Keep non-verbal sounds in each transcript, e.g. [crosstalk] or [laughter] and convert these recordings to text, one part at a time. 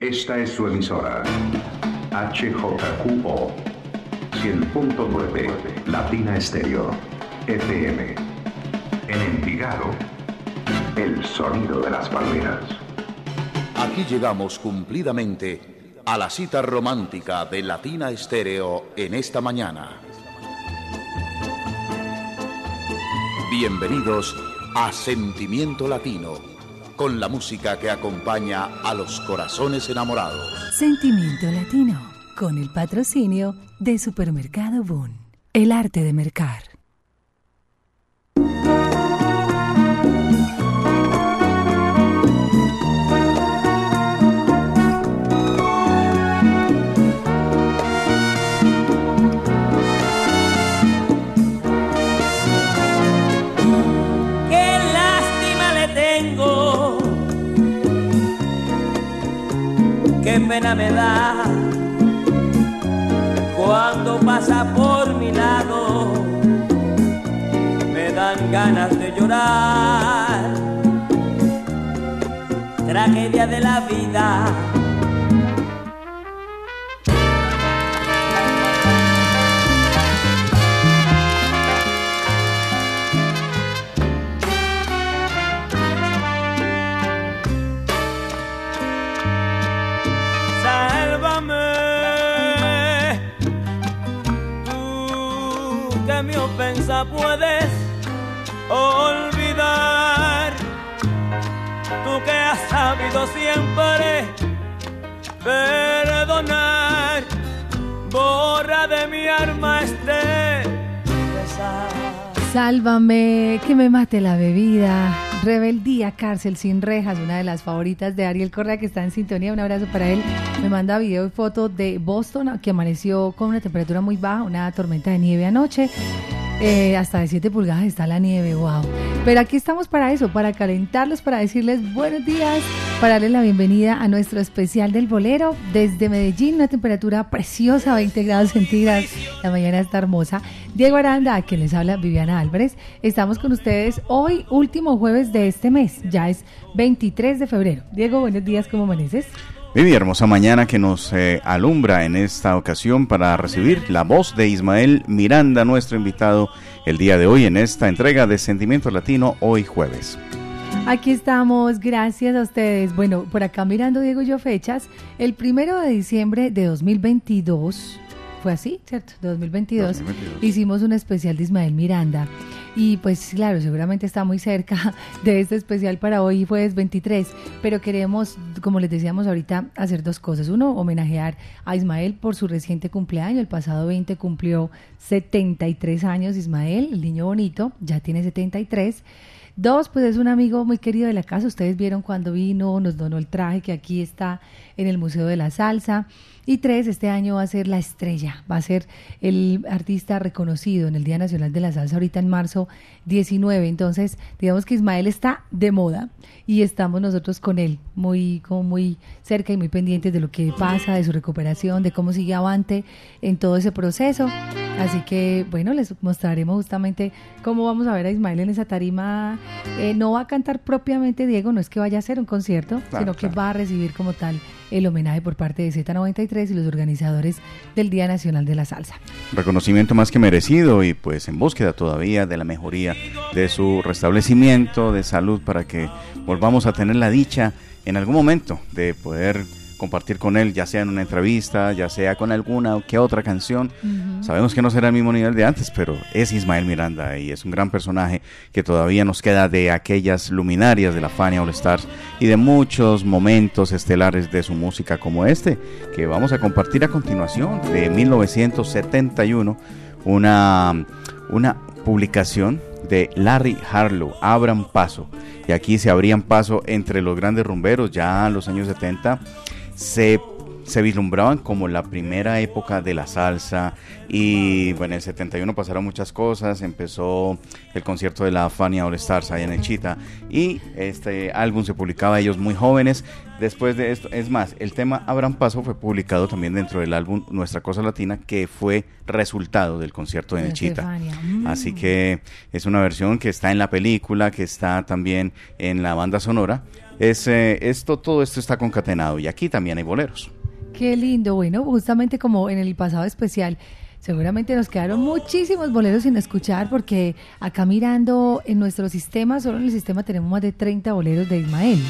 Esta es su emisora. HJQO 100.9 Latina Estéreo FM. En Envigado, el sonido de las palmeras. Aquí llegamos cumplidamente a la cita romántica de Latina Estéreo en esta mañana. Bienvenidos a Sentimiento Latino, con la música que acompaña a los corazones enamorados. Sentimiento Latino, con el patrocinio de Supermercado Boon. El arte de mercar. Cuando pasa por mi lado, me dan ganas de llorar. Tragedia de la vida. Puedes olvidar, tú que has sabido siempre perdonar, borra de mi alma este. Sálvame, que me mate la bebida. Rebeldía, cárcel sin rejas, una de las favoritas de Ariel Correa que está en sintonía. Un abrazo para él. Me manda video y foto de Boston que amaneció con una temperatura muy baja, una tormenta de nieve anoche. Eh, hasta de 7 pulgadas está la nieve, wow. Pero aquí estamos para eso, para calentarlos, para decirles buenos días, para darles la bienvenida a nuestro especial del bolero desde Medellín, una temperatura preciosa, 20 grados centígrados. La mañana está hermosa. Diego Aranda, a quien les habla Viviana Álvarez. Estamos con ustedes hoy, último jueves de este mes, ya es 23 de febrero. Diego, buenos días, ¿cómo amaneces? Vivi, hermosa mañana que nos eh, alumbra en esta ocasión para recibir la voz de Ismael Miranda, nuestro invitado el día de hoy en esta entrega de Sentimiento Latino, hoy jueves. Aquí estamos, gracias a ustedes. Bueno, por acá mirando, Diego, yo fechas, el primero de diciembre de 2022, fue así, ¿cierto? De 2022, 2022. hicimos un especial de Ismael Miranda. Y pues claro, seguramente está muy cerca [laughs] de este especial para hoy, jueves 23, pero queremos, como les decíamos ahorita, hacer dos cosas. Uno, homenajear a Ismael por su reciente cumpleaños. El pasado 20 cumplió 73 años Ismael, el niño bonito, ya tiene 73. Dos, pues es un amigo muy querido de la casa. Ustedes vieron cuando vino, nos donó el traje que aquí está en el Museo de la Salsa. Y tres, este año va a ser la estrella, va a ser el artista reconocido en el Día Nacional de la Salsa ahorita en marzo 19. Entonces, digamos que Ismael está de moda y estamos nosotros con él, muy, como muy cerca y muy pendientes de lo que pasa, de su recuperación, de cómo sigue avante en todo ese proceso. Así que, bueno, les mostraremos justamente cómo vamos a ver a Ismael en esa tarima. Eh, no va a cantar propiamente Diego, no es que vaya a hacer un concierto, Claro, sino que claro. va a recibir como tal el homenaje por parte de Z93 y los organizadores del Día Nacional de la Salsa. Reconocimiento más que merecido y pues en búsqueda todavía de la mejoría de su restablecimiento de salud para que volvamos a tener la dicha en algún momento de poder compartir con él, ya sea en una entrevista, ya sea con alguna que otra canción. Sabemos que no será el mismo nivel de antes, pero es Ismael Miranda y es un gran personaje que todavía nos queda de aquellas luminarias de la Fania All Stars y de muchos momentos estelares de su música como este, que vamos a compartir a continuación, de 1971, una, una publicación de Larry Harlow, Abran Paso. Y aquí se abrían paso entre los grandes rumberos, ya en los años 70 se, se vislumbraban como la primera época de la salsa y bueno, en el 71 pasaron muchas cosas, empezó el concierto de la Fania All Stars allá en el Chita y este álbum se publicaba ellos muy jóvenes. Después de esto, es más, el tema Abran Paso fue publicado también dentro del álbum Nuestra Cosa Latina que fue resultado del concierto de Nechita. Estefania. Mm. Así que es una versión que está en la película, que está también en la banda sonora Es, eh, esto, todo esto está concatenado y aquí también hay boleros. Qué lindo, bueno, justamente como en el pasado especial, seguramente nos quedaron muchísimos boleros sin escuchar porque acá mirando en nuestro sistema, solo en el sistema tenemos más de 30 boleros de Ismael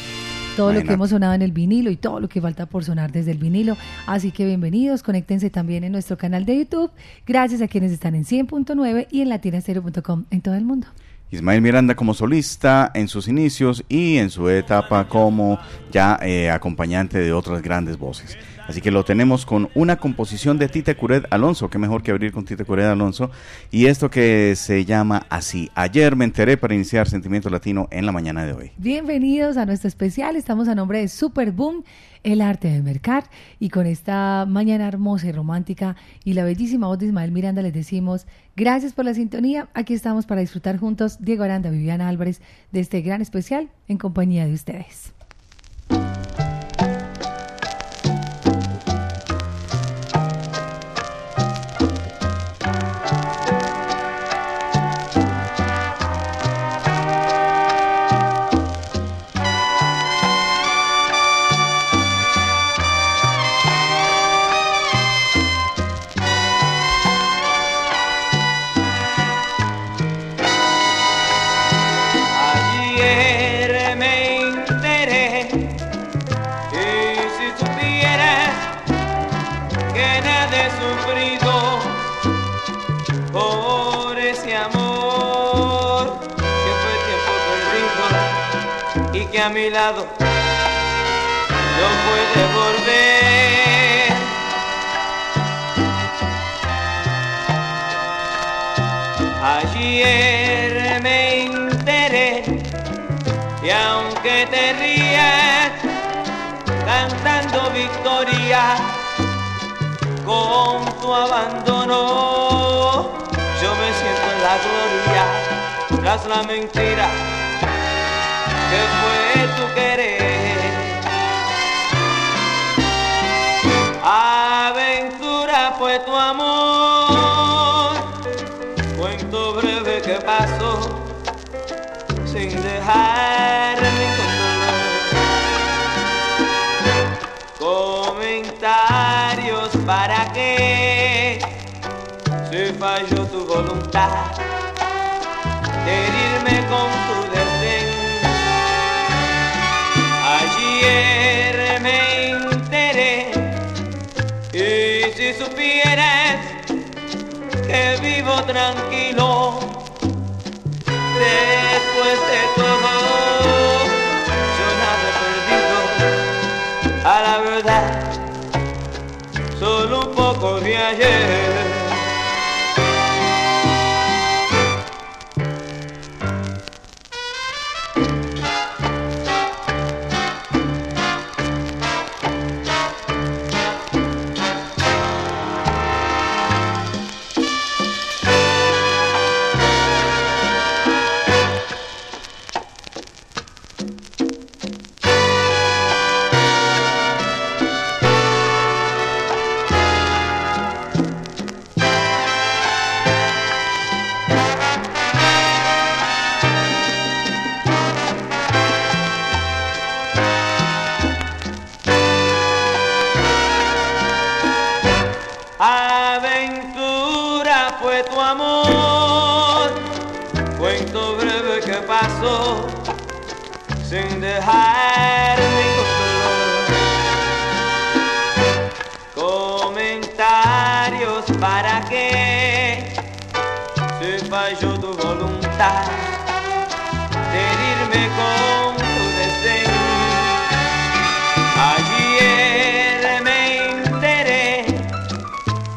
todo lo que hemos sonado en el vinilo y todo lo que falta por sonar desde el vinilo. Así que bienvenidos, conéctense también en nuestro canal de YouTube. Gracias a quienes están en 100.9 y en latinastero.com en todo el mundo. Ismael Miranda como solista en sus inicios y en su etapa como ya eh, acompañante de otras grandes voces. Así que lo tenemos con una composición de Tite Curet Alonso, qué mejor que abrir con Tite Curet Alonso. Y esto que se llama así. Ayer me enteré para iniciar Sentimiento Latino en la mañana de hoy. Bienvenidos a nuestro especial. Estamos a nombre de Super Boom, el arte de mercar. Y con esta mañana hermosa y romántica y la bellísima voz de Ismael Miranda les decimos gracias por la sintonía. Aquí estamos para disfrutar juntos Diego Aranda, Viviana Álvarez de este gran especial en compañía de ustedes. Mi lado no puede volver. Ayer me enteré y aunque te rías cantando victoria con tu abandono, yo me siento en la gloria tras la mentira que fue tu querer. Aventura fue tu amor, cuento breve que pasó sin dejarme con dolor. Comentarios para que se falló tu voluntad herirme con tu ayer me enteré. Y si supieras que vivo tranquilo después de todo yo nada he perdido. A la verdad solo un poco de ayer herirme con tu desdén. Ayer me enteré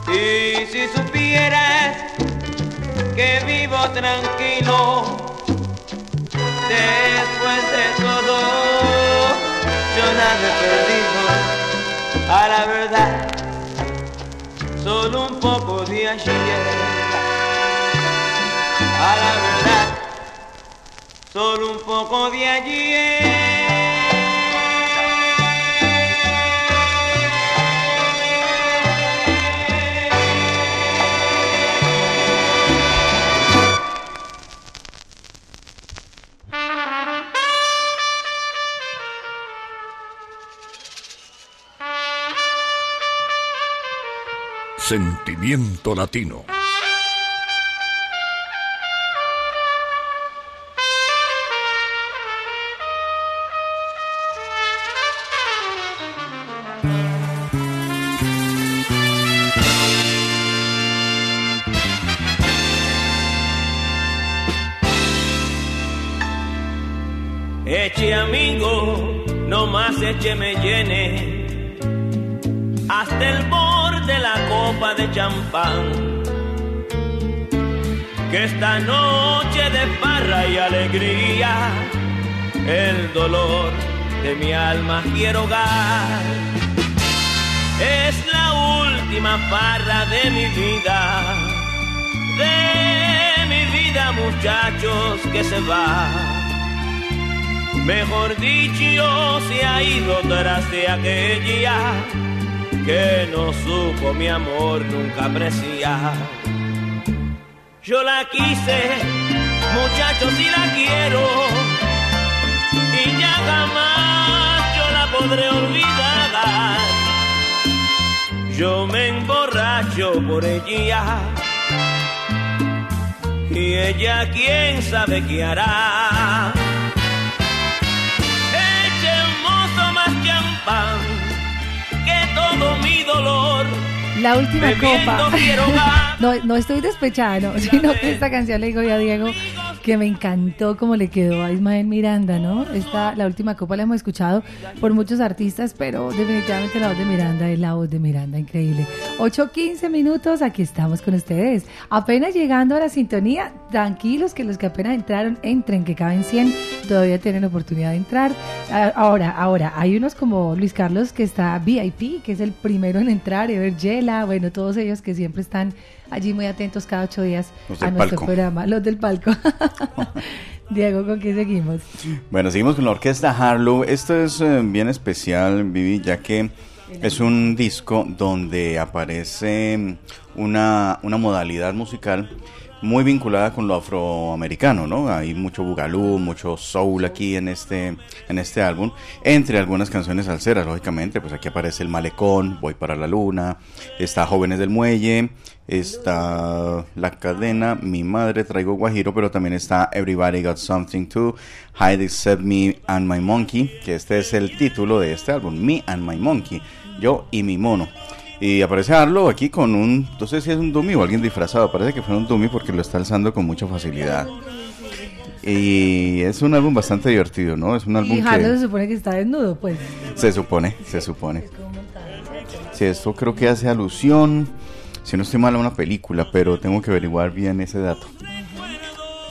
y si supieras que vivo tranquilo después de todo, yo nada he perdido, a la verdad, solo un poco de ayer a la verdad, solo un poco de allí Sentimiento Latino. Eche me llene hasta el borde la copa de champán. Que esta noche de farra y alegría, el dolor de mi alma quiero hogar. Es la última farra de mi vida, de mi vida muchachos que se va. Mejor dicho, se ha ido tras de aquella que no supo mi amor nunca apreciar. Yo la quise, muchachos, y la quiero, y ya jamás yo la podré olvidar. Yo me emborracho por ella, y ella quién sabe qué hará. Todo mi dolor. La última copa. [laughs] No, no estoy despechada, no, [laughs] sino que esta canción le digo yo a Diego que me encantó como le quedó a Ismael Miranda, ¿no? Esta, la última copa la hemos escuchado por muchos artistas, pero definitivamente la voz de Miranda es la voz de Miranda, increíble. 8.15 minutos, aquí estamos con ustedes. Apenas llegando a la sintonía, tranquilos que los que apenas entraron, entren, que caben 100, todavía tienen oportunidad de entrar. Ah, Ahora, ahora, hay unos como Luis Carlos que está VIP, que es el primero en entrar, Evergela, bueno, todos ellos que siempre están allí muy atentos cada ocho días Los a nuestro palco. programa, los del palco. [laughs] Diego, ¿con qué seguimos? Bueno, seguimos con la orquesta Harlow. Esto es eh, bien especial, Vivi, ya que es un disco donde aparece una, una modalidad musical muy vinculada con lo afroamericano, ¿no? Hay mucho bugalú, mucho soul aquí en este, en este álbum, entre algunas canciones salseras, lógicamente, pues aquí aparece El Malecón, Voy para la Luna, está Jóvenes del Muelle, está La Cadena, Mi Madre, Traigo Guajiro, pero también está Everybody Got Something To, Hide Except Me and My Monkey, que este es el título de este álbum, Me and My Monkey, yo y mi mono. Y aparece Arlo aquí con un, no sé si es un dummy o alguien disfrazado, parece que fue un dummy porque lo está alzando con mucha facilidad. Y es un álbum bastante divertido, ¿no? Es un álbum Y Harlow que se supone que está desnudo, pues. se supone, se supone. Sí, esto creo que hace alusión, si no estoy mal, una película, pero tengo que averiguar bien ese dato.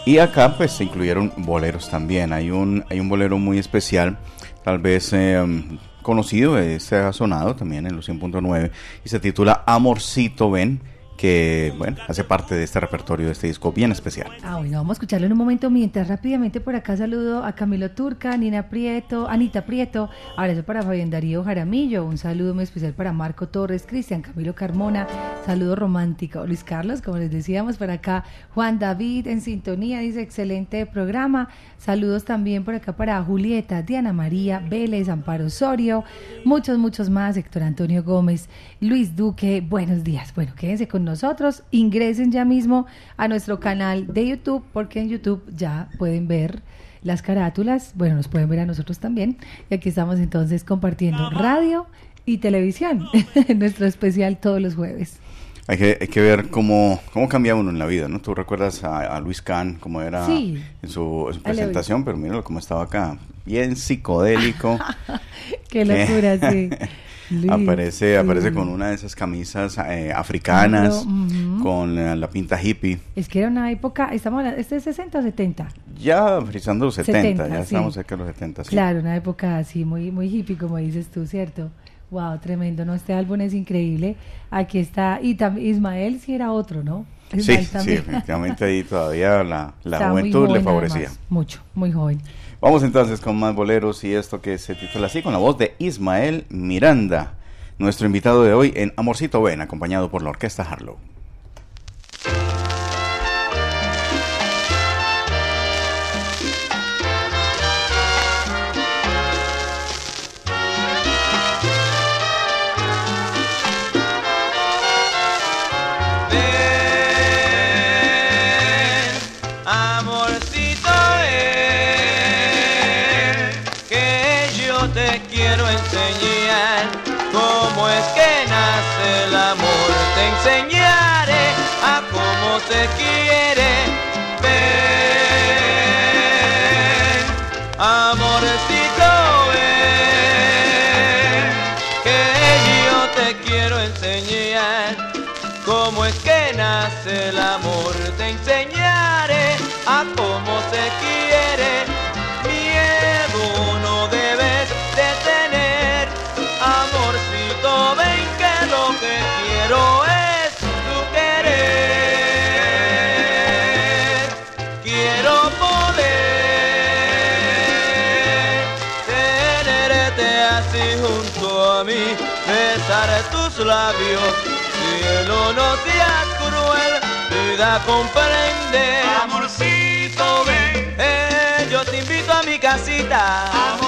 Y acá pues se incluyeron boleros también. Hay un, hay un bolero muy especial, tal vez eh, conocido, este ha sonado también en los 100.9 y se titula Amorcito Ven, que bueno, hace parte de este repertorio de este disco bien especial. Ah, bueno, vamos a escucharlo en un momento. Mientras rápidamente por acá saludo a Camilo Turca, Nina Prieto, Anita Prieto, abrazo para Fabián Darío Jaramillo, un saludo muy especial para Marco Torres, Cristian Camilo Carmona, saludo romántico. Luis Carlos, como les decíamos, por acá Juan David en sintonía, dice excelente programa. Saludos también por acá para Julieta, Diana María, Vélez, Amparo Osorio, muchos, muchos más, Héctor Antonio Gómez, Luis Duque, buenos días. Bueno, quédense con nosotros, ingresen ya mismo a nuestro canal de YouTube, porque en YouTube ya pueden ver las carátulas, bueno, nos pueden ver a nosotros también, y aquí estamos entonces compartiendo radio y televisión, [laughs] nuestro especial todos los jueves. Hay que, hay que ver cómo, cómo cambia uno en la vida, ¿no? Tú recuerdas a, a Luis Kahn, cómo era Sí. en, su, en presentación, pero míralo cómo estaba acá, bien psicodélico. [laughs] Qué locura, sí. [laughs] Aparece aparece sí. con una de esas camisas eh, africanas, Afro, ujú. con la, la pinta hippie. Es que era una época, estamos ¿este es 60 o 70? Ya frisando los 70, 70, ya sí. estamos cerca de los 70, sí. Claro, una época así muy, muy hippie, como dices tú, ¿cierto? Wow, tremendo, ¿no? Este álbum es increíble. Aquí está, y también Ismael sí era otro, ¿no? Sí, Ismael sí, también. definitivamente ahí todavía la, la juventud le favorecía. además, mucho, muy joven. Vamos entonces con más boleros y esto que se titula así con la voz de Ismael Miranda, nuestro invitado de hoy en Amorcito Ben, acompañado por la Orquesta Harlow. Amor. enseñar cómo es que nace el amor. Te enseñaré a cómo se quiere. Labios. Cielo no seas cruel, vida comprende. Amorcito, ven, Eh, yo te invito a mi casita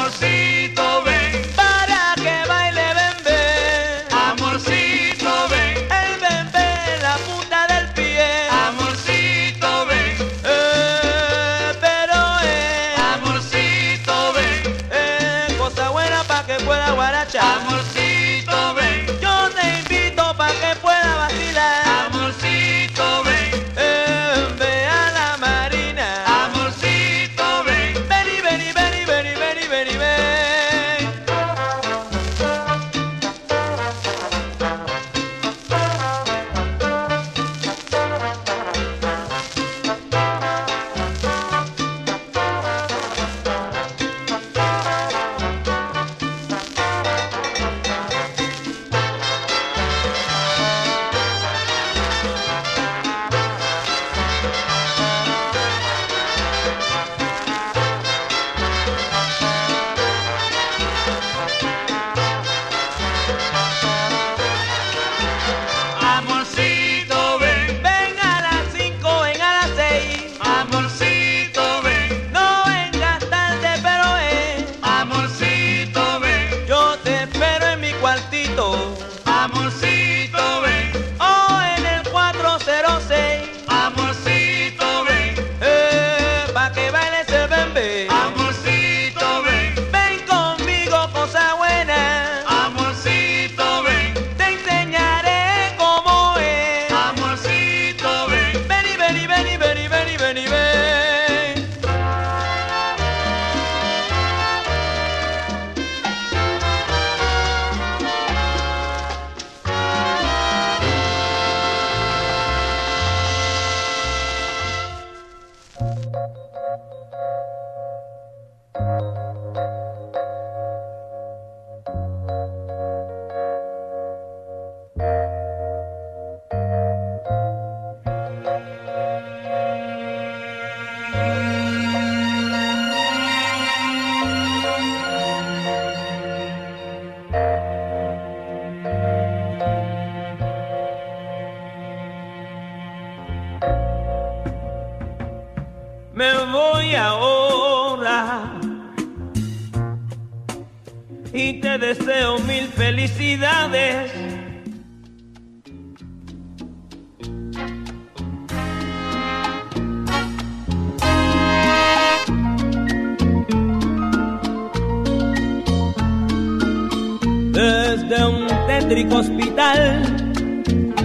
Desde un tétrico hospital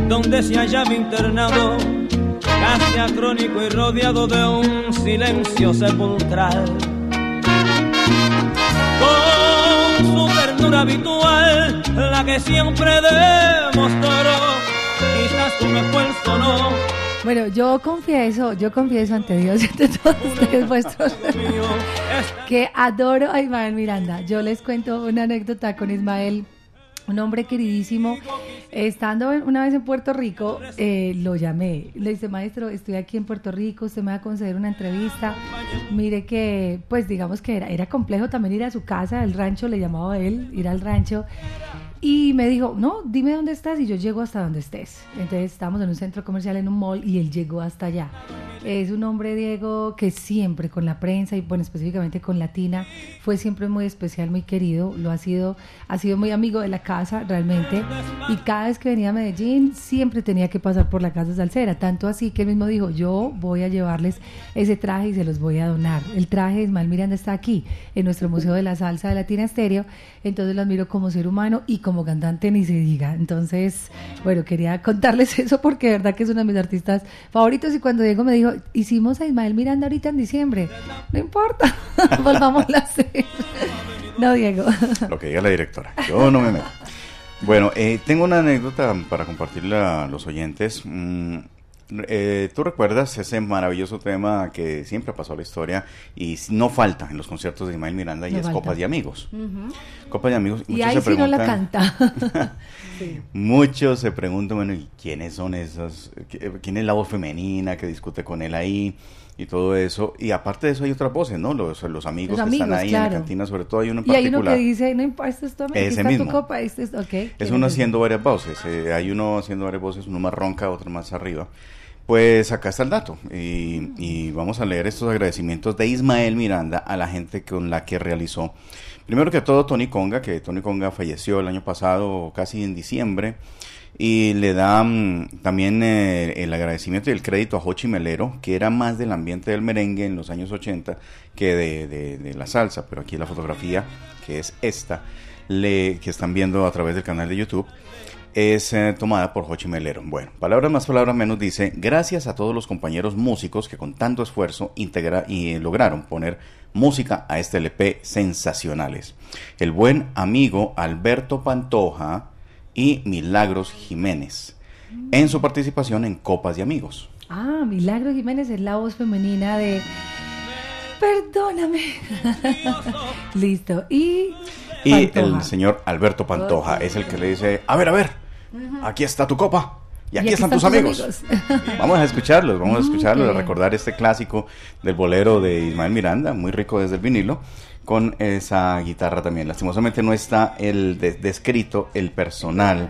donde se hallaba internado, casi acrónico y rodeado de un silencio sepulcral. Ternura habitual, la que siempre demostró, quizás tu esfuerzo no, Bueno, yo confieso, yo confieso ante Dios y [laughs] ante todos ustedes vuestros [laughs] que adoro a Ismael Miranda. Yo les cuento una anécdota con Ismael, un hombre queridísimo. Estando una vez en Puerto Rico, eh, lo llamé. Le dije, maestro, estoy aquí en Puerto Rico, usted me va a conceder una entrevista. Mire que, pues digamos que era, era complejo también ir a su casa, el rancho, le llamaba a él, ir al rancho. Y me dijo, no, dime dónde estás y yo llego hasta donde estés. Entonces estábamos en un centro comercial, en un mall, y él llegó hasta allá. Es un hombre, Diego, que siempre con la prensa y bueno, específicamente con Latina, fue siempre muy especial, muy querido. Lo ha sido, ha sido muy amigo de la casa, realmente. Y cada vez que venía a Medellín, siempre tenía que pasar por la casa salsera. Tanto así que él mismo dijo, yo voy a llevarles ese traje y se los voy a donar. El traje de Ismael Miranda está aquí, en nuestro Museo de la Salsa de Latina Estéreo. Entonces lo admiro como ser humano y como cantante ni se diga. Entonces, bueno, quería contarles [laughs] eso porque de verdad que es uno de mis artistas favoritos. Y cuando Diego me dijo, hicimos a Ismael Miranda ahorita en diciembre, no importa, [laughs] volvamos a hacer. No, Diego. Lo que diga la directora. Yo no me meto. Bueno, eh, tengo una anécdota para compartirle a los oyentes. Mm, eh, ¿Tú recuerdas ese maravilloso tema que siempre pasó a la historia y no falta en los conciertos de Ismael Miranda y No es falta. Copas de Amigos? Copas de Amigos. Y muchos ahí se sí no la preguntan- canta. [laughs] Sí. Muchos se preguntan, bueno, ¿y quiénes son esas? ¿Qui- ¿Quién es la voz femenina que discute con él ahí? Y todo eso. Y aparte de eso hay otras voces, ¿no? Los, los amigos Los que están ahí en la cantina, sobre todo hay uno en Y hay uno particular. que dice, no importa, esto es tu, Ese está mismo. tu copa, este es, ok. Es ¿quién uno haciendo varias voces. eh, hay uno haciendo varias voces, uno más ronca, otro más arriba. Pues acá está el dato. Y, vamos a leer estos agradecimientos de Ismael Miranda a la gente con la que realizó. Primero que todo, Tony Conga, que Tony Conga falleció el año pasado, casi en diciembre. Y le da mm, también eh, el agradecimiento y el crédito a Jochi Melero, que era más del ambiente del merengue en los años 80 que de, de- de la salsa. Pero aquí la fotografía, que es esta, le, que están viendo a través del canal de YouTube, es eh, tomada por Jochi Melero. Bueno, palabras más, palabras menos, dice, gracias a todos los compañeros músicos que con tanto esfuerzo integra y eh, lograron poner música a este LP sensacionales. El buen amigo Alberto Pantoja y Milagros Jiménez, en su participación en Copas de Amigos. Ah, Milagro Jiménez es la voz femenina de Perdóname. [laughs] Listo. Y Y Pantoja. el señor Alberto Pantoja es el que le dice, a ver, a ver, aquí está tu copa. Y aquí, están, tus amigos. [laughs] Vamos a escucharlos, vamos a escucharlos, Ok. a recordar este clásico del bolero de Ismael Miranda, muy rico desde el vinilo, con esa guitarra también. Lastimosamente no está el de- descrito el personal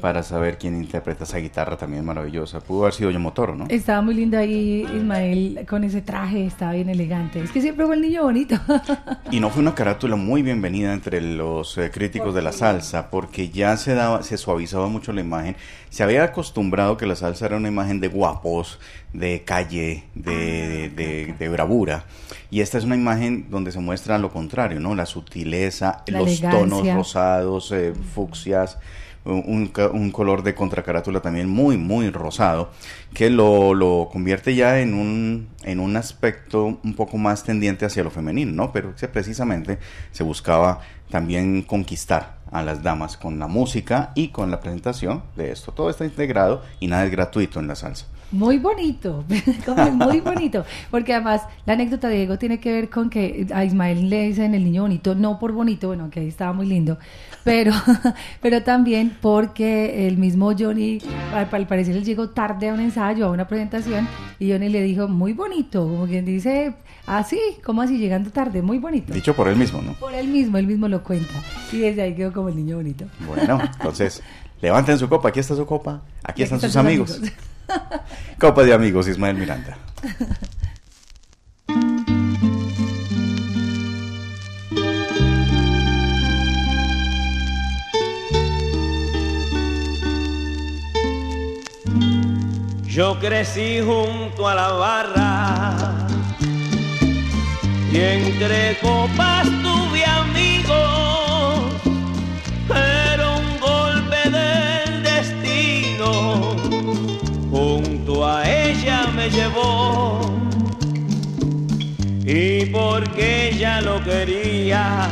para saber quién interpreta esa guitarra también maravillosa. Pudo haber sido Yomotoro, ¿no? Estaba muy lindo ahí Ismael con ese traje, estaba bien elegante. Es que siempre fue el niño bonito. [laughs] Y no fue una carátula muy bienvenida entre los eh, críticos de la salsa, porque ya se daba, se suavizaba mucho la imagen. Se había acostumbrado que la salsa era una imagen de guapos, de calle, de, de- de bravura. Y esta es una imagen donde se muestra lo contrario, ¿no? La sutileza, La los tonos rosados, eh, fucsias, un, un color de contracarátula también muy, muy rosado, que lo, lo convierte ya en un, en un aspecto un poco más tendiente hacia lo femenino, ¿no? Pero que precisamente se buscaba también conquistar a las damas con la música y con la presentación de esto. Todo está integrado y nada es gratuito en la salsa. Muy bonito, [laughs] muy bonito, porque además la anécdota de Diego tiene que ver con que a Ismael le dicen el niño bonito, no por bonito, bueno, que ahí estaba muy lindo, pero, [laughs] pero también porque el mismo Johnny, al, al parecer él llegó tarde a un ensayo, a una presentación, y Johnny le dijo, muy bonito, como quien dice, así, como así, llegando tarde, muy bonito. Dicho por él mismo, ¿no? Por él mismo, él mismo lo cuenta, y desde ahí quedó como el niño bonito. Bueno, entonces, [laughs] levanten su copa, aquí está su copa, aquí están sus amigos. [laughs] Copa de amigos, Ismael Miranda. Yo crecí junto a la barra y entre copas tuve amigos, llevó y porque ella lo quería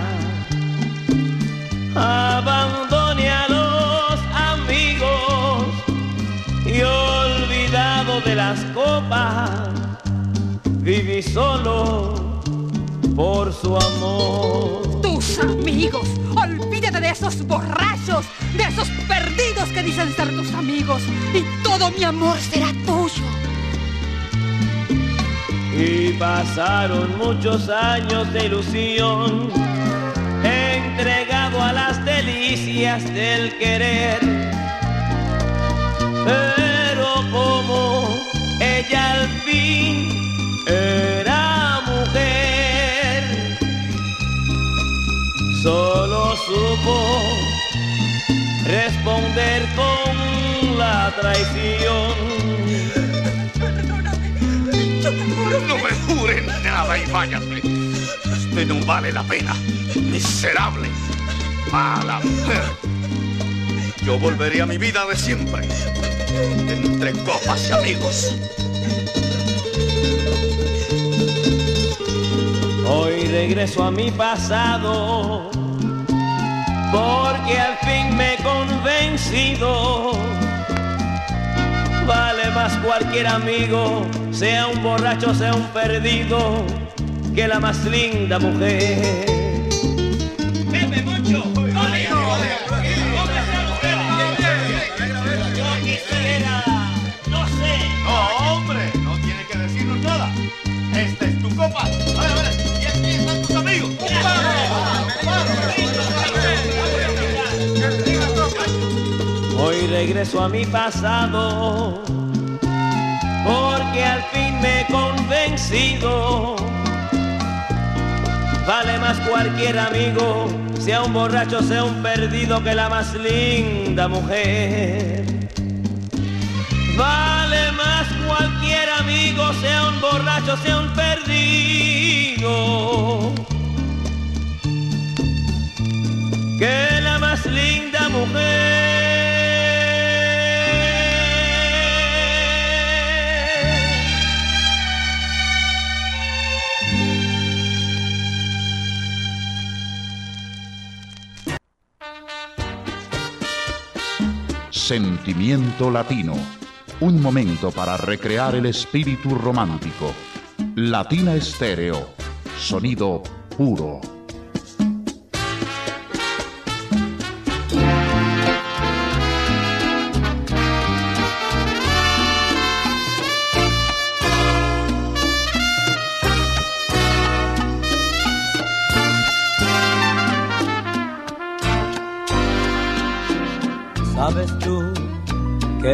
abandoné a los amigos y olvidado de las copas, viví solo por su amor. Tus amigos, olvídate de esos borrachos, de esos perdidos que dicen ser tus amigos, y todo mi amor será tuyo. Pasaron muchos años de ilusión entregado a las delicias del querer. Pero como ella al fin era mujer, solo supo responder con la traición. No me juren nada y váyase. Usted no vale la pena. Miserable. Mala mujer. Yo volveré a mi vida de siempre. Entre copas y amigos. Hoy regreso a mi pasado porque al fin me he convencido. Vale más cualquier amigo, sea un borracho, sea un perdido, que la más linda mujer. Regreso a mi pasado porque al fin me he convencido. Vale más cualquier amigo, sea un borracho, sea un perdido, que la más linda mujer. Vale más cualquier amigo, sea un borracho, sea un perdido. Que la más linda mujer. Sentimiento Latino. Un momento para recrear el espíritu romántico. Latina Estéreo. Sonido puro.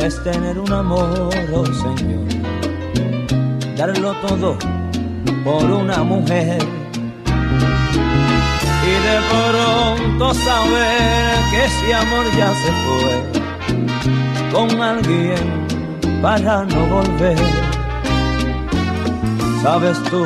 Es tener un amor, oh Señor, darlo todo por una mujer y de pronto saber que ese amor ya se fue con alguien para no volver. Sabes tú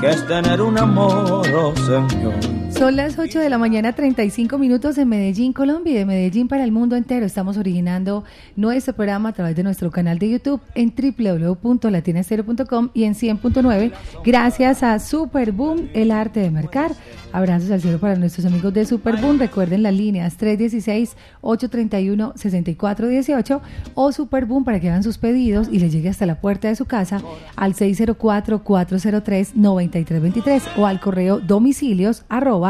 que es tener un amor, oh Señor. Son las 8 de la mañana, 35 minutos en Medellín, Colombia, de Medellín para el mundo entero. Estamos originando nuestro programa a través de nuestro canal de YouTube en www.latinastero.com y en 100.9, gracias a Superboom, el arte de marcar. Abrazos al cielo para nuestros amigos de Superboom. Recuerden las líneas 316-831-6418 o Superboom para que hagan sus pedidos y les llegue hasta la puerta de su casa al 604-403-9323 o al correo domicilios arroba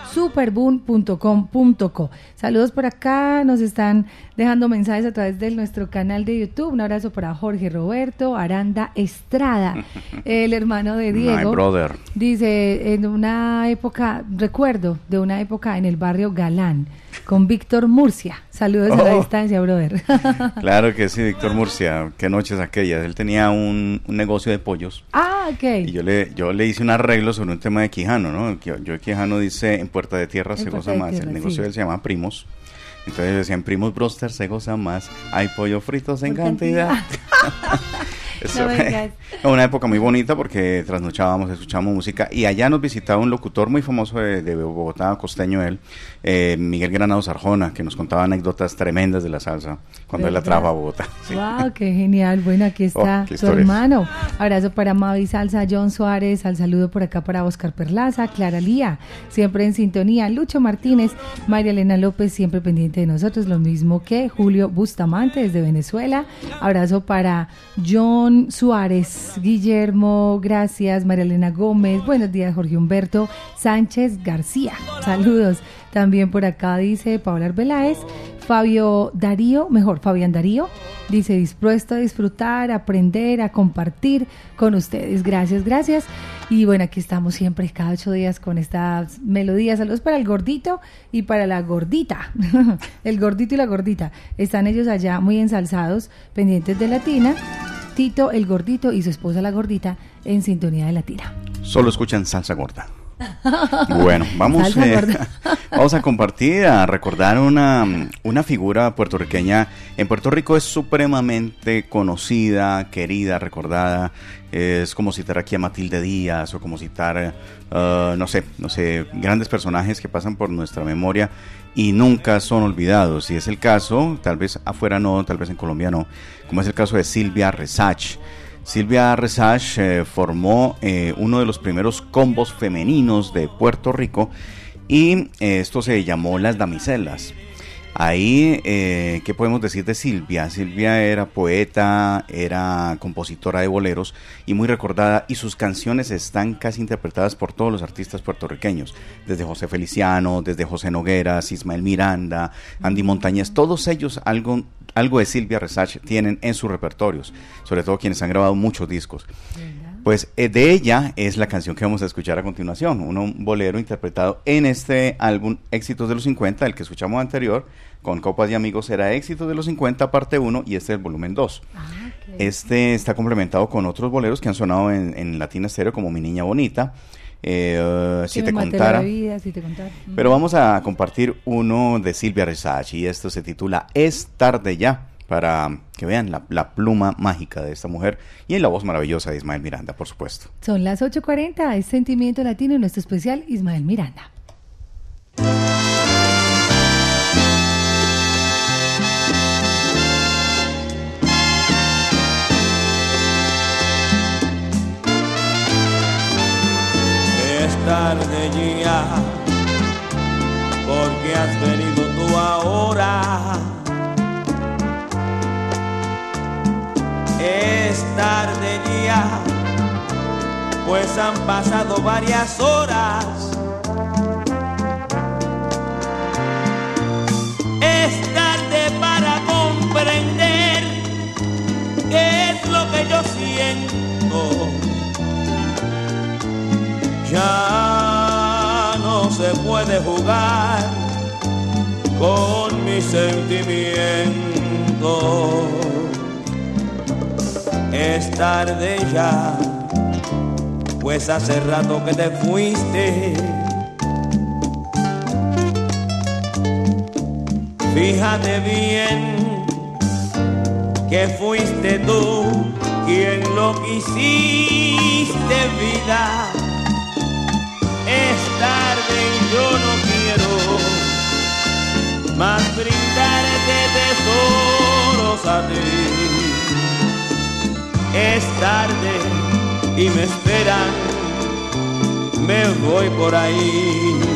superboom.com.co. Saludos por acá, nos están dejando mensajes a través de nuestro canal de YouTube. Un abrazo para Jorge Roberto Aranda Estrada, [laughs] el hermano de Diego. My brother. Dice, en una época, recuerdo de una época en el barrio Galán, con Víctor Murcia. Saludos a la Oh. distancia, brother. [laughs] Claro que sí, Víctor Murcia. Qué noches aquellas. Él tenía un, un negocio de pollos. ah, ok. Y yo le, yo le hice un arreglo sobre un tema de Quijano, ¿no? Yo de Quijano dice en Puerta de Tierra se goza más. Tierra, el negocio sí. de él se llama Primos. Entonces decían Primos Broster se goza más. Hay pollo fritos en cantidad. cantidad. [laughs] Eso No fue vengas. [laughs] una época muy bonita porque trasnochábamos, escuchábamos música y allá nos visitaba un locutor muy famoso de, de Bogotá, costeño él, eh, Miguel Granados Arjona, que nos contaba anécdotas tremendas de la salsa cuando él la a Bogotá. Sí. Wow, qué genial. Bueno, aquí está Oh, qué tu historias. hermano. Abrazo para Mavi Salsa, John Suárez, al saludo por acá para Oscar Perlaza, Clara Lía, siempre en sintonía, Lucho Martínez, María Elena López, siempre pendiente de nosotros, lo mismo que Julio Bustamante desde Venezuela. Abrazo para John Suárez, Guillermo, gracias, María Elena Gómez, buenos días, Jorge Humberto Sánchez García. Saludos. También por acá dice Paola Arbeláez, Fabio Darío, mejor, Fabián Darío, Dice, dispuesto a disfrutar, a aprender, a compartir con ustedes. Gracias, gracias. Y bueno, aquí estamos siempre cada ocho días con estas melodías. Saludos para el gordito y para la gordita. [laughs] el gordito y la gordita. Están ellos allá muy ensalzados, pendientes de Latina. Tito, el gordito y su esposa la gordita en sintonía de Latina. Solo escuchan salsa gorda. Bueno, vamos, eh, [laughs] vamos a compartir, a recordar una, una figura puertorriqueña. En Puerto Rico es supremamente conocida, querida, recordada. Es como citar aquí a Matilde Díaz o como citar, uh, no sé, no sé, grandes personajes que pasan por nuestra memoria y nunca son olvidados. Y es el caso, tal vez afuera no, tal vez en Colombia no, como es el caso de Silvia Resach. Silvia Resach eh, formó eh, uno de los primeros combos femeninos de Puerto Rico y eh, esto se llamó Las Damiselas. Ahí, ¿qué podemos decir de Silvia? Silvia era poeta, era compositora de boleros y muy recordada y sus canciones están casi interpretadas por todos los artistas puertorriqueños, desde José Feliciano, desde José Nogueras, Ismael Miranda, Andy Montañez, todos ellos algo algo de Silvia Resach tienen en sus repertorios, sobre todo quienes han grabado muchos discos. Pues eh, de ella es la canción que vamos a escuchar a continuación, un bolero interpretado en este álbum Éxitos de los 50, el que escuchamos anterior, con Copas y Amigos era Éxitos de los 50, parte 1, y este es el volumen 2. Ah, este está complementado con otros boleros que han sonado en, en Latina Estéreo, como Mi Niña Bonita, eh, si, te contara. Pero vamos a compartir uno de Silvia Resach y esto se titula Es tarde ya para que vean la, la, pluma mágica de esta mujer y en la voz maravillosa de Ismael Miranda, por supuesto. Son las 8.40, es Sentimiento Latino y nuestro especial Ismael Miranda. tarde ya, porque has venido tú ahora. Es tarde ya, pues han pasado varias horas. Es tarde para comprender qué es lo que yo siento ya no se puede jugar con mis sentimientos. Es tarde ya, pues hace rato que te fuiste. Fíjate bien que fuiste tú quien lo quisiste vida es tarde y yo no quiero más brindarte tesoros a ti. Es tarde y me esperan, me voy por ahí.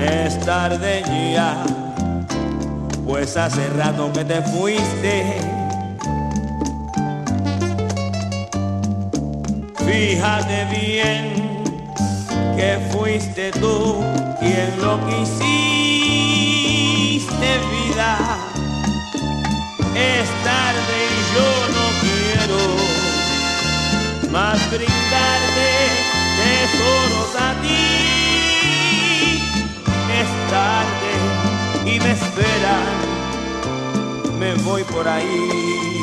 Es tarde ya, pues hace rato que te fuiste. Fíjate bien que fuiste tú quien lo quisiste por ahí.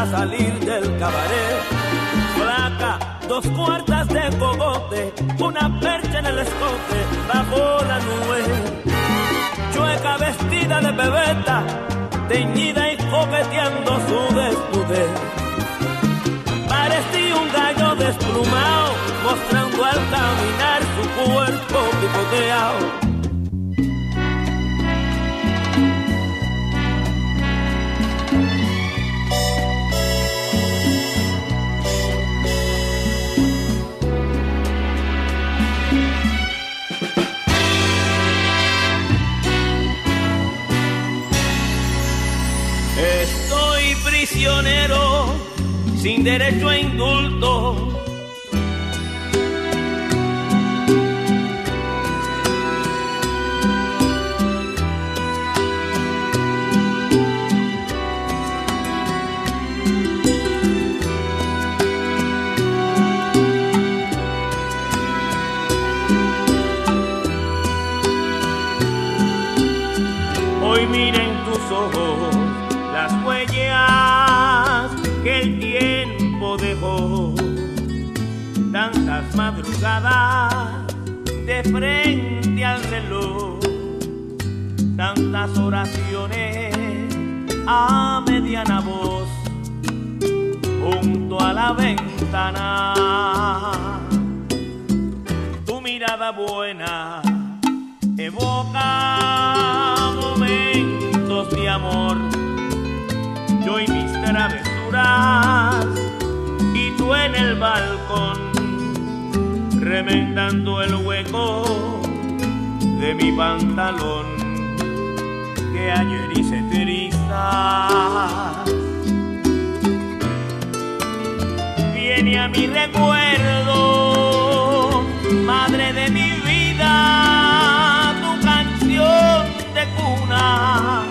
Madrugada salir del cabaret. Flaca, dos cuartas de cogote, una percha en el escote, bajo la nube. Chueca vestida de bebeta, teñida y coqueteando su desnudez. Parecía un gallo desplumado, mostrando al caminar su cuerpo picoteado sin derecho a indulto. Hoy miren tus ojos las huellas que el tiempo dejó. Tantas madrugadas de frente al reloj, tantas oraciones a mediana voz junto a la ventana. Tu mirada buena evoca y tú en el balcón remendando el hueco de mi pantalón que ayer hice trizas. Viene a mi recuerdo, madre de mi vida, tu canción de cuna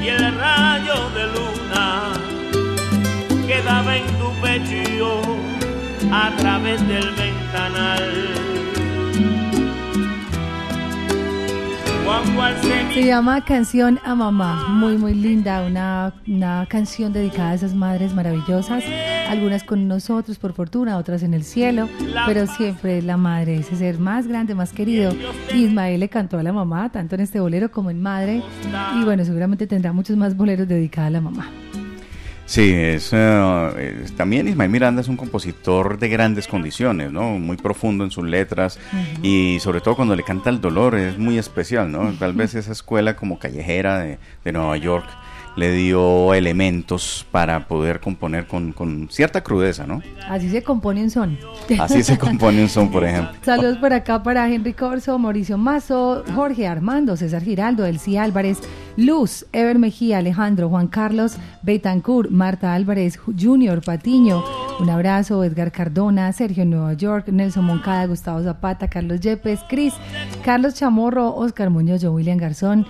y el rayo de luna que daba en tu pecho a través del ventanal. Cuando al Se llama Canción a Mamá, muy muy linda, una, una canción dedicada a esas madres maravillosas, algunas con nosotros por fortuna, otras en el cielo, pero siempre la madre, ese ser más grande, más querido. Ismael le cantó a la mamá, tanto en este bolero como en Madre, y bueno, seguramente tendrá muchos más boleros dedicados a la mamá. Sí, es, es- también Ismael Miranda es un compositor de grandes condiciones, ¿no? Muy profundo en sus letras y sobre todo cuando le canta el dolor es muy especial, ¿no? Tal vez esa escuela como callejera de, de Nueva York le dio elementos para poder componer con, con cierta crudeza, ¿no? Así se compone un son. Así se compone un son, por [laughs] ejemplo. Saludos por acá para Henry Corso, Mauricio Mazo, Jorge Armando, César Giraldo, Elsie Álvarez, Luz, Ever Mejía, Alejandro, Juan Carlos, Betancourt, Marta Álvarez, Junior Patiño, un abrazo, Edgar Cardona, Sergio Nueva York, Nelson Moncada, Gustavo Zapata, Carlos Yepes, Cris, Carlos Chamorro, Oscar Muñoz, yo, William Garzón,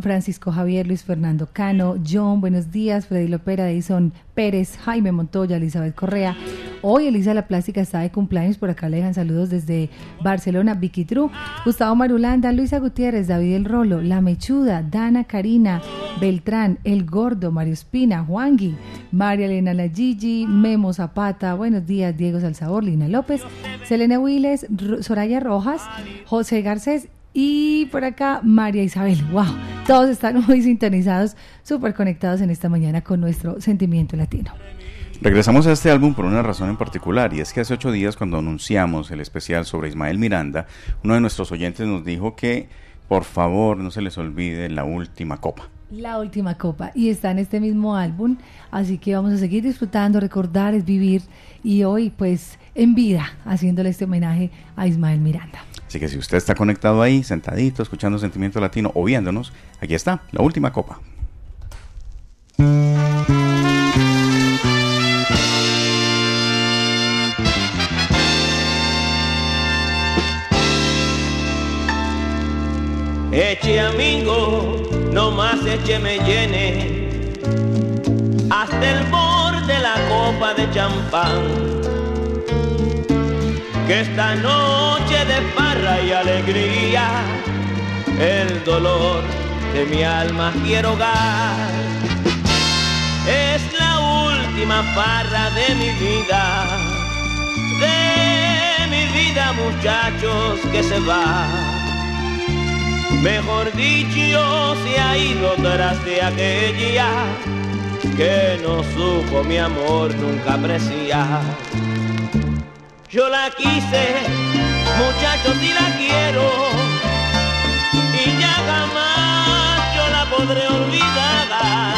Francisco Javier, Luis Fernando Cano, John, buenos días, Freddy Lopera, Edison Pérez, Jaime Montoya, Elizabeth Correa. Hoy Elisa La Plástica está de cumpleaños, por acá le dejan saludos desde Barcelona, Vicky Tru, Gustavo Marulanda, Luisa Gutiérrez, David El Rolo, La Mechuda, Dana Karina, Beltrán, El Gordo, Mario Espina, Juangui, María Elena La Gigi, Memo Zapata, buenos días, Diego Salzabor, Lina López, Selena Wiles, Ro- Soraya Rojas, José Garcés y por acá María Isabel. ¡Wow! Todos están [laughs] muy sintonizados, súper conectados en esta mañana con nuestro sentimiento latino. Regresamos a este álbum por una razón en particular, y es que hace ocho días cuando anunciamos el especial sobre Ismael Miranda, uno de nuestros oyentes nos dijo que por favor no se les olvide la última copa. La última copa y está en este mismo álbum, así que vamos a seguir disfrutando, recordar es vivir y hoy pues en vida haciéndole este homenaje a Ismael Miranda. Así que si usted está conectado ahí, sentadito, escuchando Sentimiento Latino o viéndonos, aquí está, la última copa. Eche amigo, no más eche me llene hasta el borde la copa de champán. Que esta noche de farra y alegría, el dolor de mi alma quiero hogar. última farra de mi vida, de mi vida muchachos que se va. Mejor dicho, se ha ido tras de aquella que no supo mi amor nunca apreciar. Yo la quise, muchachos, y la quiero, y ya jamás yo la podré olvidar.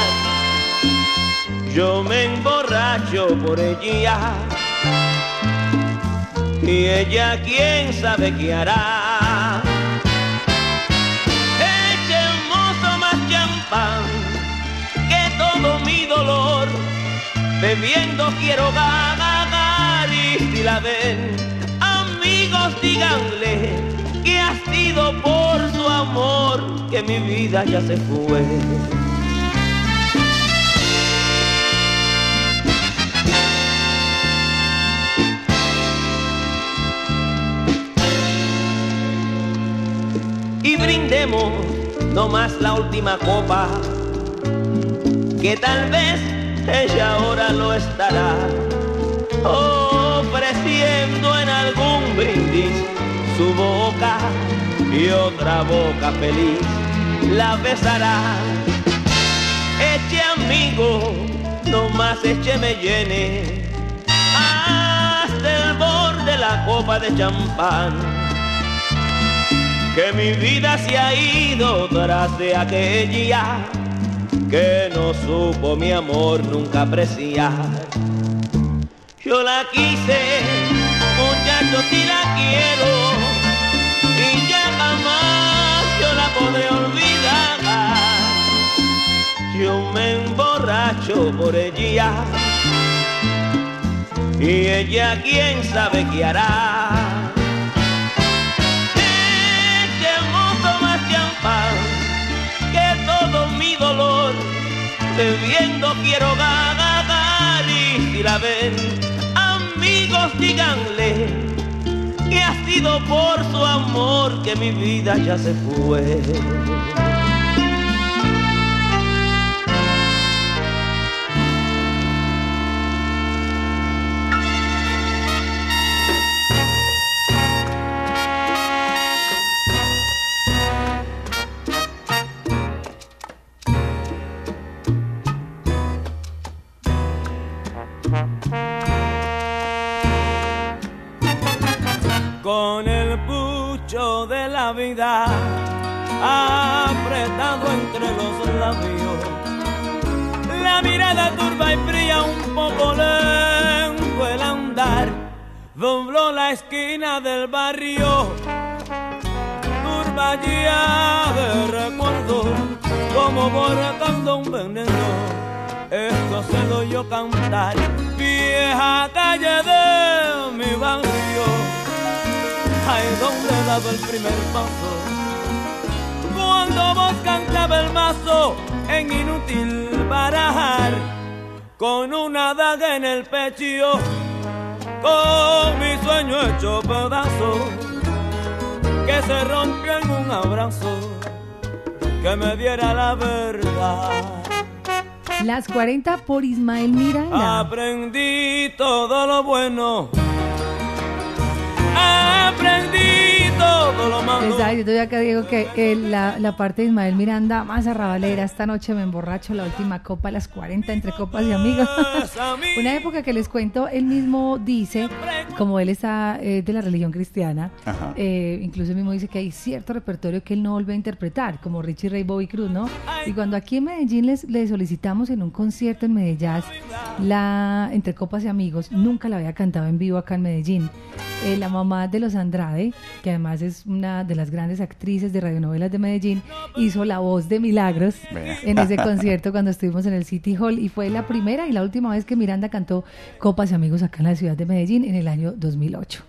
Yo me emborracho por ella, y ella quién sabe qué hará. Echemos más champán que todo mi dolor, bebiendo quiero ganar la ven, amigos díganle que ha sido por su amor que mi vida ya se fue. Y brindemos no más la última copa, que tal vez ella ahora lo estará en algún brindis su boca y otra boca feliz la besará. Eche amigo, no más eche me llene hasta el borde la copa de champán. Que mi vida se ha ido tras de aquella que no supo mi amor nunca apreciar. Yo la quise, muchachos, si la quiero, y ya jamás yo la podré olvidar. Yo me emborracho por ella, y ella quién sabe qué hará. Que todo mi dolor, bebiendo quiero ganar, y la ven, díganle que ha sido por su amor que mi vida ya se fue. Vida apretado entre los labios. La mirada turba y fría, un poco lento el andar, dobló la esquina del barrio. Turba ya de recuerdo, como borrando un veneno. Esto se lo yo cantar, vieja calle de mi barrio ay, donde he dado el primer paso. Cuando vos cantaba el mazo en inútil barajar, con una daga en el pecho, con mi sueño hecho pedazo, que se rompió en un abrazo, que me diera la verdad. Las 40 por Ismael Miranda. Aprendí todo lo bueno Exacto, yo todavía acá digo que eh, la, la, parte de Ismael Miranda más arrabalera, esta noche me emborracho la última copa a las 40 entre copas y [laughs] amigos. Una época que les cuento, él mismo dice, como él está eh, de la religión cristiana, eh, incluso él mismo dice que hay cierto repertorio que él no vuelve a interpretar, como Richie Ray Bobby Cruz, ¿no? Y cuando aquí en Medellín les, le solicitamos en un concierto en Medellín la Entre Copas y Amigos, nunca la había cantado en vivo acá en Medellín. Eh, la mamá de los Andrade, que además es una de las grandes actrices de radionovelas de Medellín, hizo la voz de Milagros en ese [laughs] concierto cuando estuvimos en el City Hall y fue la primera y la última vez que Miranda cantó Copas y Amigos acá en la ciudad de Medellín en el año 2008.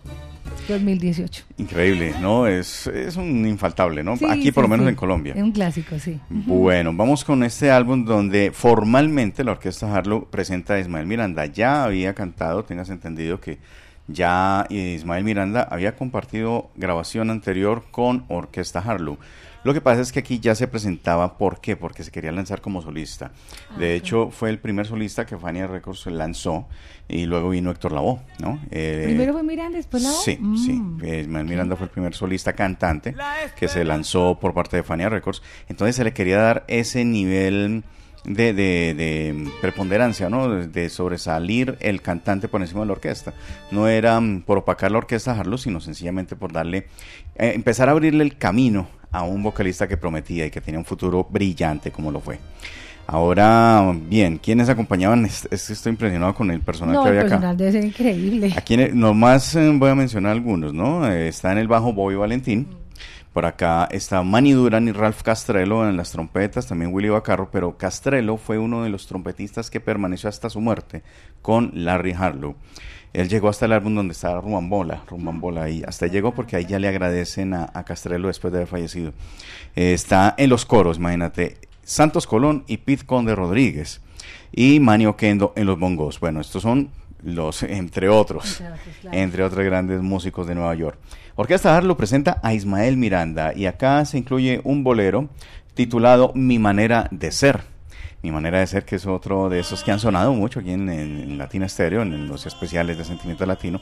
2018. Increíble, ¿no? Es, es un infaltable, ¿no? Sí, Aquí por sí, lo menos sí. en Colombia. Es un clásico, sí. Bueno, vamos con este álbum donde formalmente la Orquesta Harlow presenta a Ismael Miranda. Ya había cantado, tengas entendido que ya Ismael Miranda había compartido grabación anterior con Orquesta Harlow. Lo que pasa es que aquí ya se presentaba, ¿por qué? Porque se quería lanzar como solista. Ah, De hecho, fue el primer solista que Fania Records lanzó y luego vino Héctor Lavoe, ¿no? Eh, Primero fue Miranda, después la Sí, sí. Eh, Ismael Miranda fue el primer solista cantante que se lanzó por parte de Fania Records. Entonces se le quería dar ese nivel de, de- de preponderancia, ¿no? De, sobresalir el cantante por encima de la orquesta. No era mm, por opacar la orquesta Harlow, sino sencillamente por darle, eh, empezar a abrirle el camino a un vocalista que prometía y que tenía un futuro brillante como lo fue. Ahora, bien, ¿quiénes acompañaban? Es- es- estoy impresionado con el personal No, que el había acá. personal debe ser increíble. Aquí nomás eh, voy a mencionar algunos, ¿no? Eh, está en el bajo Bobby Valentín. Por acá está Manny Duran y Ralph Castrello en las trompetas, también Willy Bacarro, pero Castrello fue uno de los trompetistas que permaneció hasta su muerte con Larry Harlow. Él llegó hasta el álbum donde está Rumbambola, Rumbambola, y hasta llegó porque ahí ya le agradecen a, a Castrello después de haber fallecido. Eh, está en los coros, imagínate, Santos Colón y Pete Conde Rodríguez y Manny Oquendo en los bongos. Bueno, estos son los, entre otros, Entre otros, claro. entre otros grandes músicos de Nueva York. Orquesta Harlow presenta a Ismael Miranda y acá se incluye un bolero titulado Mi manera de ser. Mi manera de ser, que es otro de esos que han sonado mucho aquí en, en, Latina Stereo, en, los especiales de Sentimiento Latino.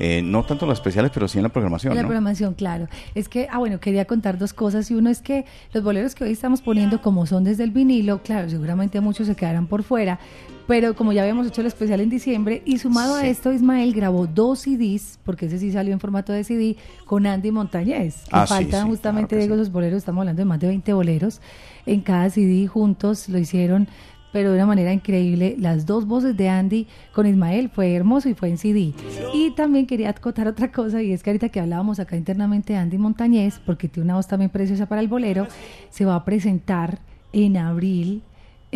Eh, no tanto los especiales, pero sí en la programación. En la ¿no? programación, claro. Es que, ah, bueno, quería contar dos cosas. Y uno es que los boleros que hoy estamos poniendo, como son desde el vinilo, claro, seguramente muchos se quedarán por fuera. Pero como ya habíamos hecho el especial en diciembre, y sumado a Sí. esto, Ismael grabó dos CDs, porque ese sí salió en formato de CD, con Andy Montañez. Que Ah, sí, faltan sí, justamente, claro que digo, sí. esos boleros, estamos hablando de más de 20 boleros. En cada CD juntos lo hicieron pero de una manera increíble. Las dos voces de Andy con Ismael fue hermoso y fue en CD. Y también quería acotar otra cosa, y es que ahorita que hablábamos acá internamente de Andy Montañez, porque tiene una voz también preciosa para el bolero, se va a presentar en abril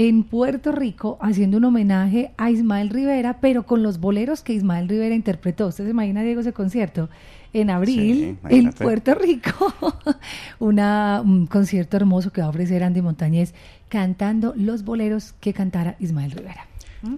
en Puerto Rico haciendo un homenaje a Ismael Rivera, pero con los boleros que Ismael Rivera interpretó. ¿Usted se imagina, Diego, ese concierto? En abril, Sí, en. Puerto Rico, [laughs] Una, un concierto hermoso que va a ofrecer Andy Montañez cantando los boleros que cantara Ismael Rivera.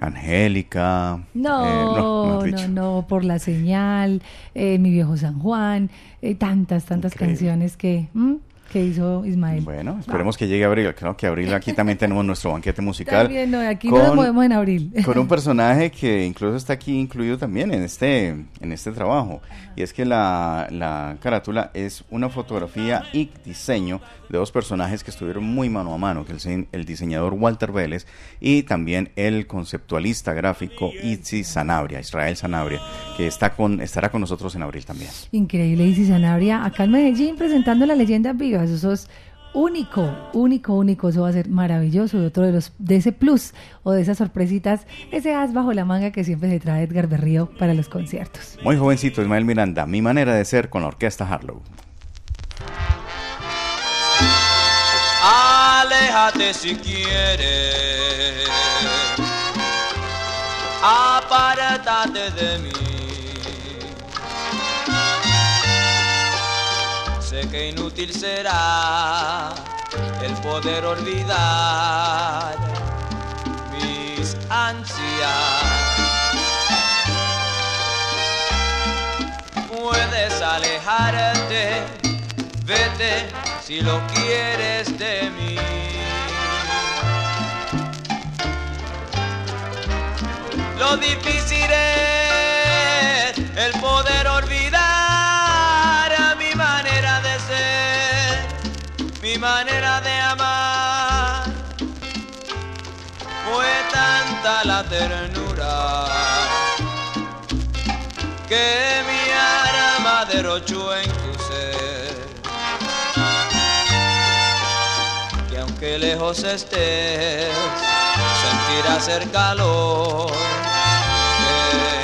Angélica. eh, No, mejor no, no, por la señal, eh, mi viejo San Juan, eh, tantas, tantas Increíble. canciones que, ¿m? Que hizo Ismael. Bueno, esperemos que llegue abril. Creo que abril aquí también tenemos nuestro banquete musical. También, no, aquí no nos movemos en abril. Con un [laughs] personaje que incluso está aquí incluido también en este, en este trabajo. Y es que la, la carátula es una fotografía y diseño de dos personajes que estuvieron muy mano a mano, que el, el diseñador Walter Vélez y también el conceptualista gráfico Itzi Sanabria, Israel Sanabria, que está con, estará con nosotros en abril también. Increíble, Isis Sanabria, acá en Medellín presentando la leyenda viva. Eso es único, único, único. Eso va a ser maravilloso. Y otro de los de ese plus o de esas sorpresitas, ese as bajo la manga que siempre se trae Edgar Berrío para los conciertos. Muy jovencito Ismael Miranda, mi manera de ser con la orquesta Harlow. Aléjate si quieres, apártate de mí. Que inútil será el poder olvidar mis ansias. Puedes alejarte, vete si lo quieres de mí. Lo difícil es ternura que mi alma derrochó en tu ser. Que aunque lejos estés, sentirás el calor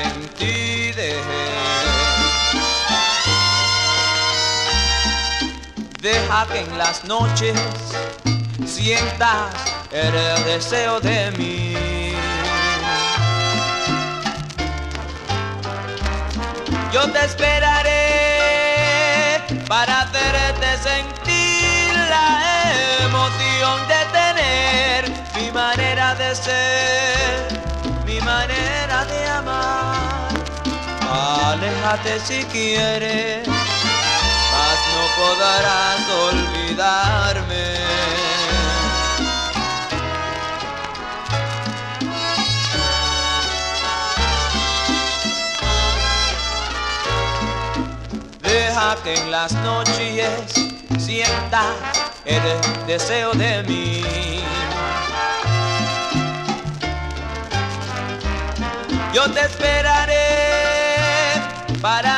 en ti dejé. Deja que en las noches sientas el deseo de mí. Yo te esperaré para hacerte sentir la emoción de tener mi manera de ser, mi manera de amar. aléjate si quieres, mas no podrás olvidarme. En las noches sienta el deseo de mí. Yo te esperaré para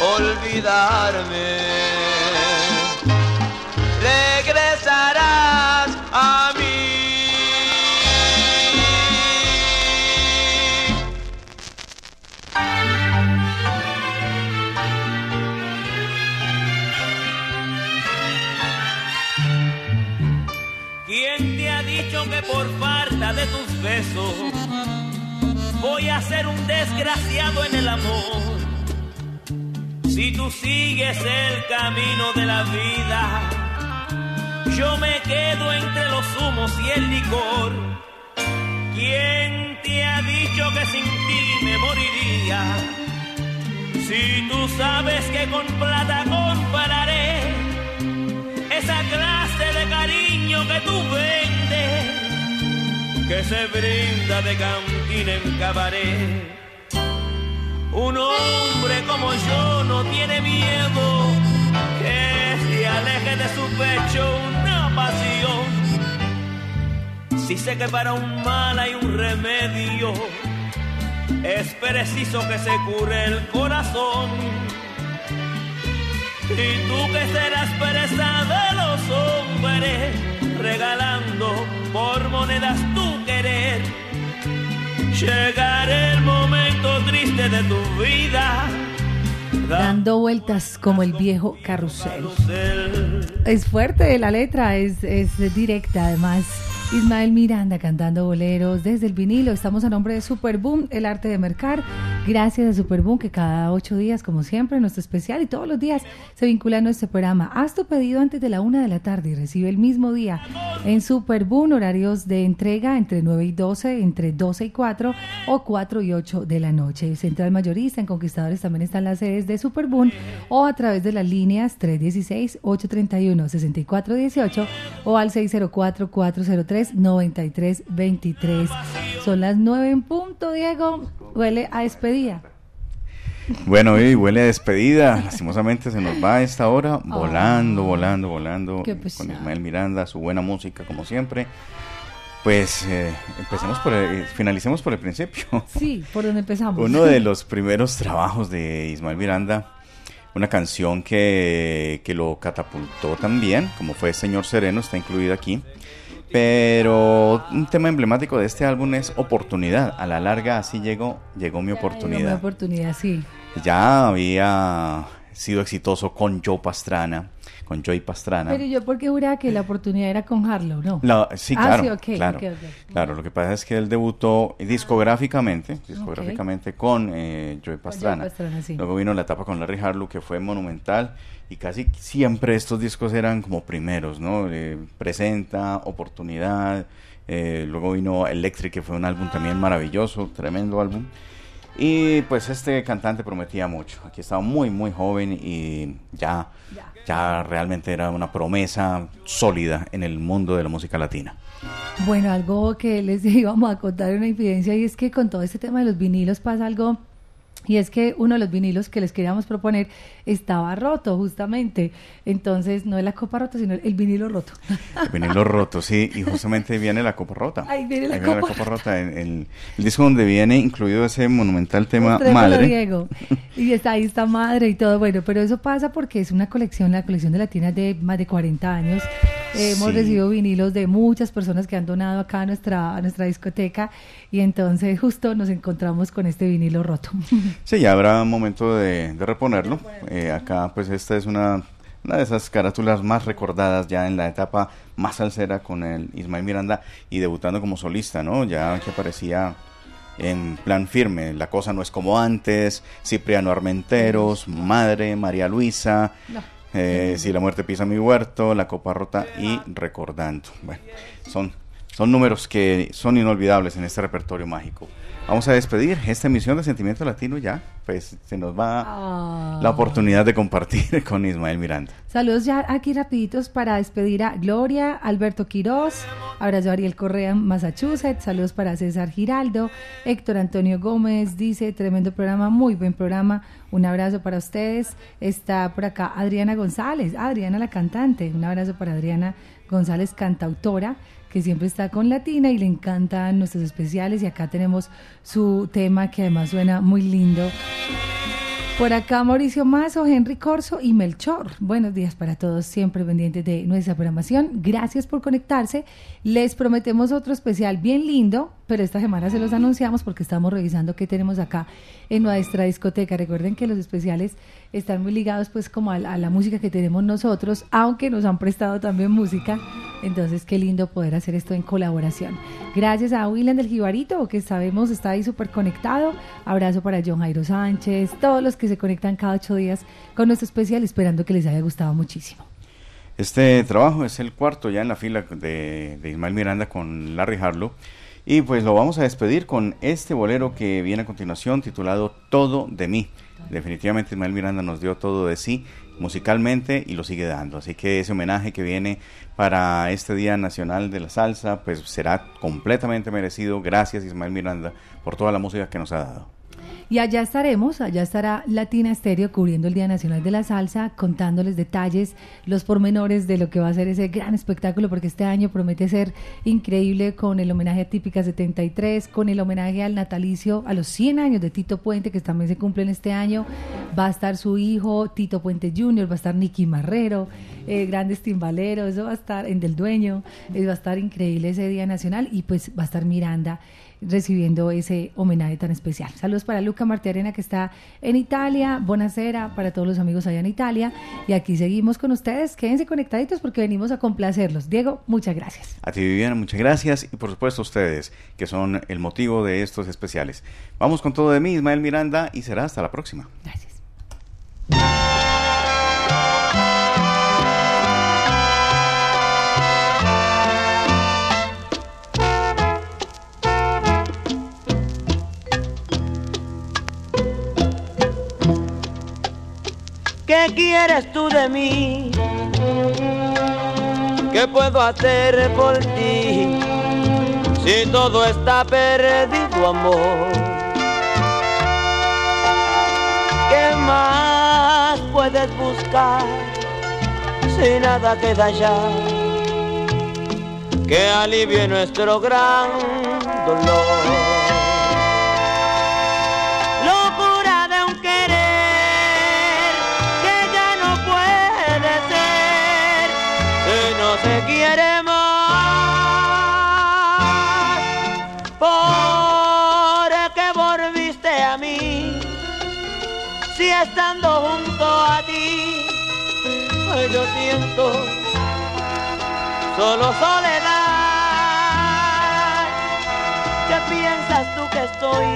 olvidarme. Regresarás a mí. ¿Quién te ha dicho que por falta de tus besos voy a ser un desgraciado en el amor? Si tú sigues el camino de la vida, yo me quedo entre los humos y el licor. ¿Quién te ha dicho que sin ti me moriría? Si tú sabes que con plata compararé esa clase de cariño que tú vendes, que se brinda de cantina en cabaret. Un hombre como yo no tiene miedo que se aleje de su pecho una pasión. Si sé que para un mal hay un remedio, es preciso que se cure el corazón. Y tú que serás presa de los hombres, regalando por monedas tu querer. Llegará el momento triste de tu vida. Dando vueltas como el viejo carrusel. Es fuerte la letra, es, es directa además. Ismael Miranda cantando boleros desde el vinilo. Estamos a nombre de Superboom, el arte de mercar. Gracias a Superboom que cada ocho días, como siempre, nuestro especial y todos los días se vincula a nuestro programa. Haz tu pedido antes de la una de la tarde y recibe el mismo día en Superboom horarios de entrega entre 9 y 12, entre 12 y 4 o 4 y 8 de la noche. Central Mayorista en Conquistadores también están las sedes de Superboom o a través de las líneas 316-831-6418 o al 604 403 9323. Son las 9 en punto, Diego. Huele a despedida. Bueno, y huele a despedida. Lastimosamente se nos va a esta hora volando, volando, volando. Qué Con. Ismael Miranda, su buena música, como siempre. Pues eh, empecemos por el- finalicemos por el principio. Sí, por donde empezamos. Uno de los primeros trabajos de Ismael Miranda, una canción que, que lo catapultó también, como fue Señor Sereno, está incluida aquí. Pero un tema emblemático de este álbum es oportunidad. A la larga así llegó, llegó mi oportunidad. oportunidad, sí. Ya había sido exitoso con Joe Pastrana, con Joey Pastrana. Pero yo porque juraba que la oportunidad era con Harlow, ¿no? La- sí, Ah, claro, sí, ok, claro, claro. Lo que pasa es que él debutó discográficamente, discográficamente con eh, Joey Pastrana. Pastrana, sí. Luego vino la etapa con Larry Harlow que fue monumental y casi siempre estos discos eran como primeros, ¿no? Eh, presenta, oportunidad. eh, luego vino Electric que fue un álbum también maravilloso, tremendo álbum. Y pues este cantante prometía mucho. Aquí estaba muy, muy joven y ya, ya realmente era una promesa sólida en el mundo de la música latina. Bueno, algo que les [laughs] íbamos a contar una infidencia y es que con todo este tema de los vinilos pasa algo y es que uno de los vinilos que les queríamos proponer estaba roto justamente. Entonces, no es la copa rota, sino el vinilo roto. El vinilo roto, sí, y justamente viene la copa rota. Ahí viene la copa rota. en- en el disco donde viene incluido ese monumental tema Mostrémoslo, Madre. Diego. Y está ahí está madre y todo. Bueno, pero eso pasa porque es una colección, la colección de Latina de más de 40 años. Eh, Hemos Sí. recibido vinilos de muchas personas que han donado acá a nuestra, a nuestra discoteca y entonces justo nos encontramos con este vinilo roto. Sí, ya habrá un momento de, de reponerlo. Eh, acá, pues, esta es una, una de esas carátulas más recordadas ya en la etapa más salsera con el Ismael Miranda y debutando como solista, ¿no? Ya que aparecía en plan firme. La cosa no es como antes. Cipriano Armenteros, Madre, María Luisa. Eh, si la muerte pisa mi huerto, la copa rota y recordando. Bueno, son, son números que son inolvidables en este repertorio mágico. Vamos a despedir esta emisión de Sentimiento Latino ya, pues se nos va Ah. la oportunidad de compartir [laughs] con Ismael Miranda. Saludos ya aquí rapiditos para despedir a Gloria, Alberto Quiroz, abrazo a Ariel Correa en Massachusetts, saludos para César Giraldo, Héctor Antonio Gómez dice, tremendo programa, muy buen programa, un abrazo para ustedes, está por acá Adriana González, Adriana la cantante, un abrazo para Adriana González, cantautora, que siempre está con Latina y le encantan nuestros especiales y acá tenemos su tema que además suena muy lindo. Por acá Mauricio Mazo, Henry Corso y Melchor. Buenos días para todos, siempre pendientes de nuestra programación. Gracias por conectarse. Les prometemos otro especial bien lindo, pero esta semana se los anunciamos porque estamos revisando qué tenemos acá en nuestra discoteca. Recuerden que los especiales están muy ligados pues como a, la- música que tenemos nosotros, aunque nos han prestado también música. Entonces qué lindo poder hacer esto en colaboración. Gracias a William del Jibarito, que sabemos está ahí súper conectado. Abrazo para John Jairo Sánchez, todos los que se conectan cada ocho días con nuestro especial, esperando que les haya gustado muchísimo. Este trabajo es el cuarto ya en la fila de, Ismael Miranda con Larry Harlow. Y pues lo vamos a despedir con este bolero que viene a continuación titulado Todo de mí. Definitivamente Ismael Miranda nos dio todo de sí musicalmente y lo sigue dando. Así que ese homenaje que viene para este Día Nacional de la Salsa pues será completamente merecido. Gracias Ismael Miranda por toda la música que nos ha dado. Y allá estaremos, allá estará Latina Estéreo cubriendo el Día Nacional de la Salsa, contándoles detalles, los pormenores de lo que va a ser ese gran espectáculo, porque este año promete ser increíble con el homenaje a Típica 73, con el homenaje al natalicio, a los 100 años de Tito Puente, que también se cumplen este año. Va a estar su hijo, Tito Puente Jr., va a estar Nicky Marrero, eh, grandes timbaleros, eso va a estar en Del Dueño, eh, va a estar increíble ese Día Nacional y pues va a estar Miranda recibiendo ese homenaje tan especial. Saludos para Luca Martiarena que está en Italia, Bonacera para todos los amigos allá en Italia y aquí seguimos con ustedes. Quédense conectaditos porque venimos a complacerlos. Diego, muchas gracias. A ti Viviana, muchas gracias y por supuesto a ustedes que son el motivo de estos especiales. Vamos con todo de mí, Ismael Miranda y será hasta la próxima. Gracias. Quieres tú de mí? ¿Qué puedo hacer por ti? Si todo está perdido, amor. ¿Qué más puedes buscar si nada queda ya? Que alivie nuestro gran dolor. Se quiere más. ¿Por qué volviste a mí si estando junto a ti ay, yo siento solo soledad? ¿Qué piensas tú que estoy?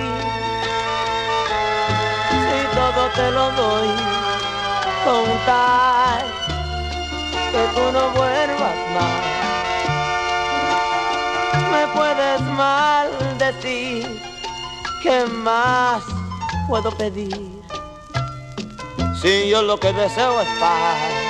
si todo te lo doy con tal que tú no vuelvas más. Me puedes maldecir, ¿qué más puedo pedir? Si yo lo que deseo es paz.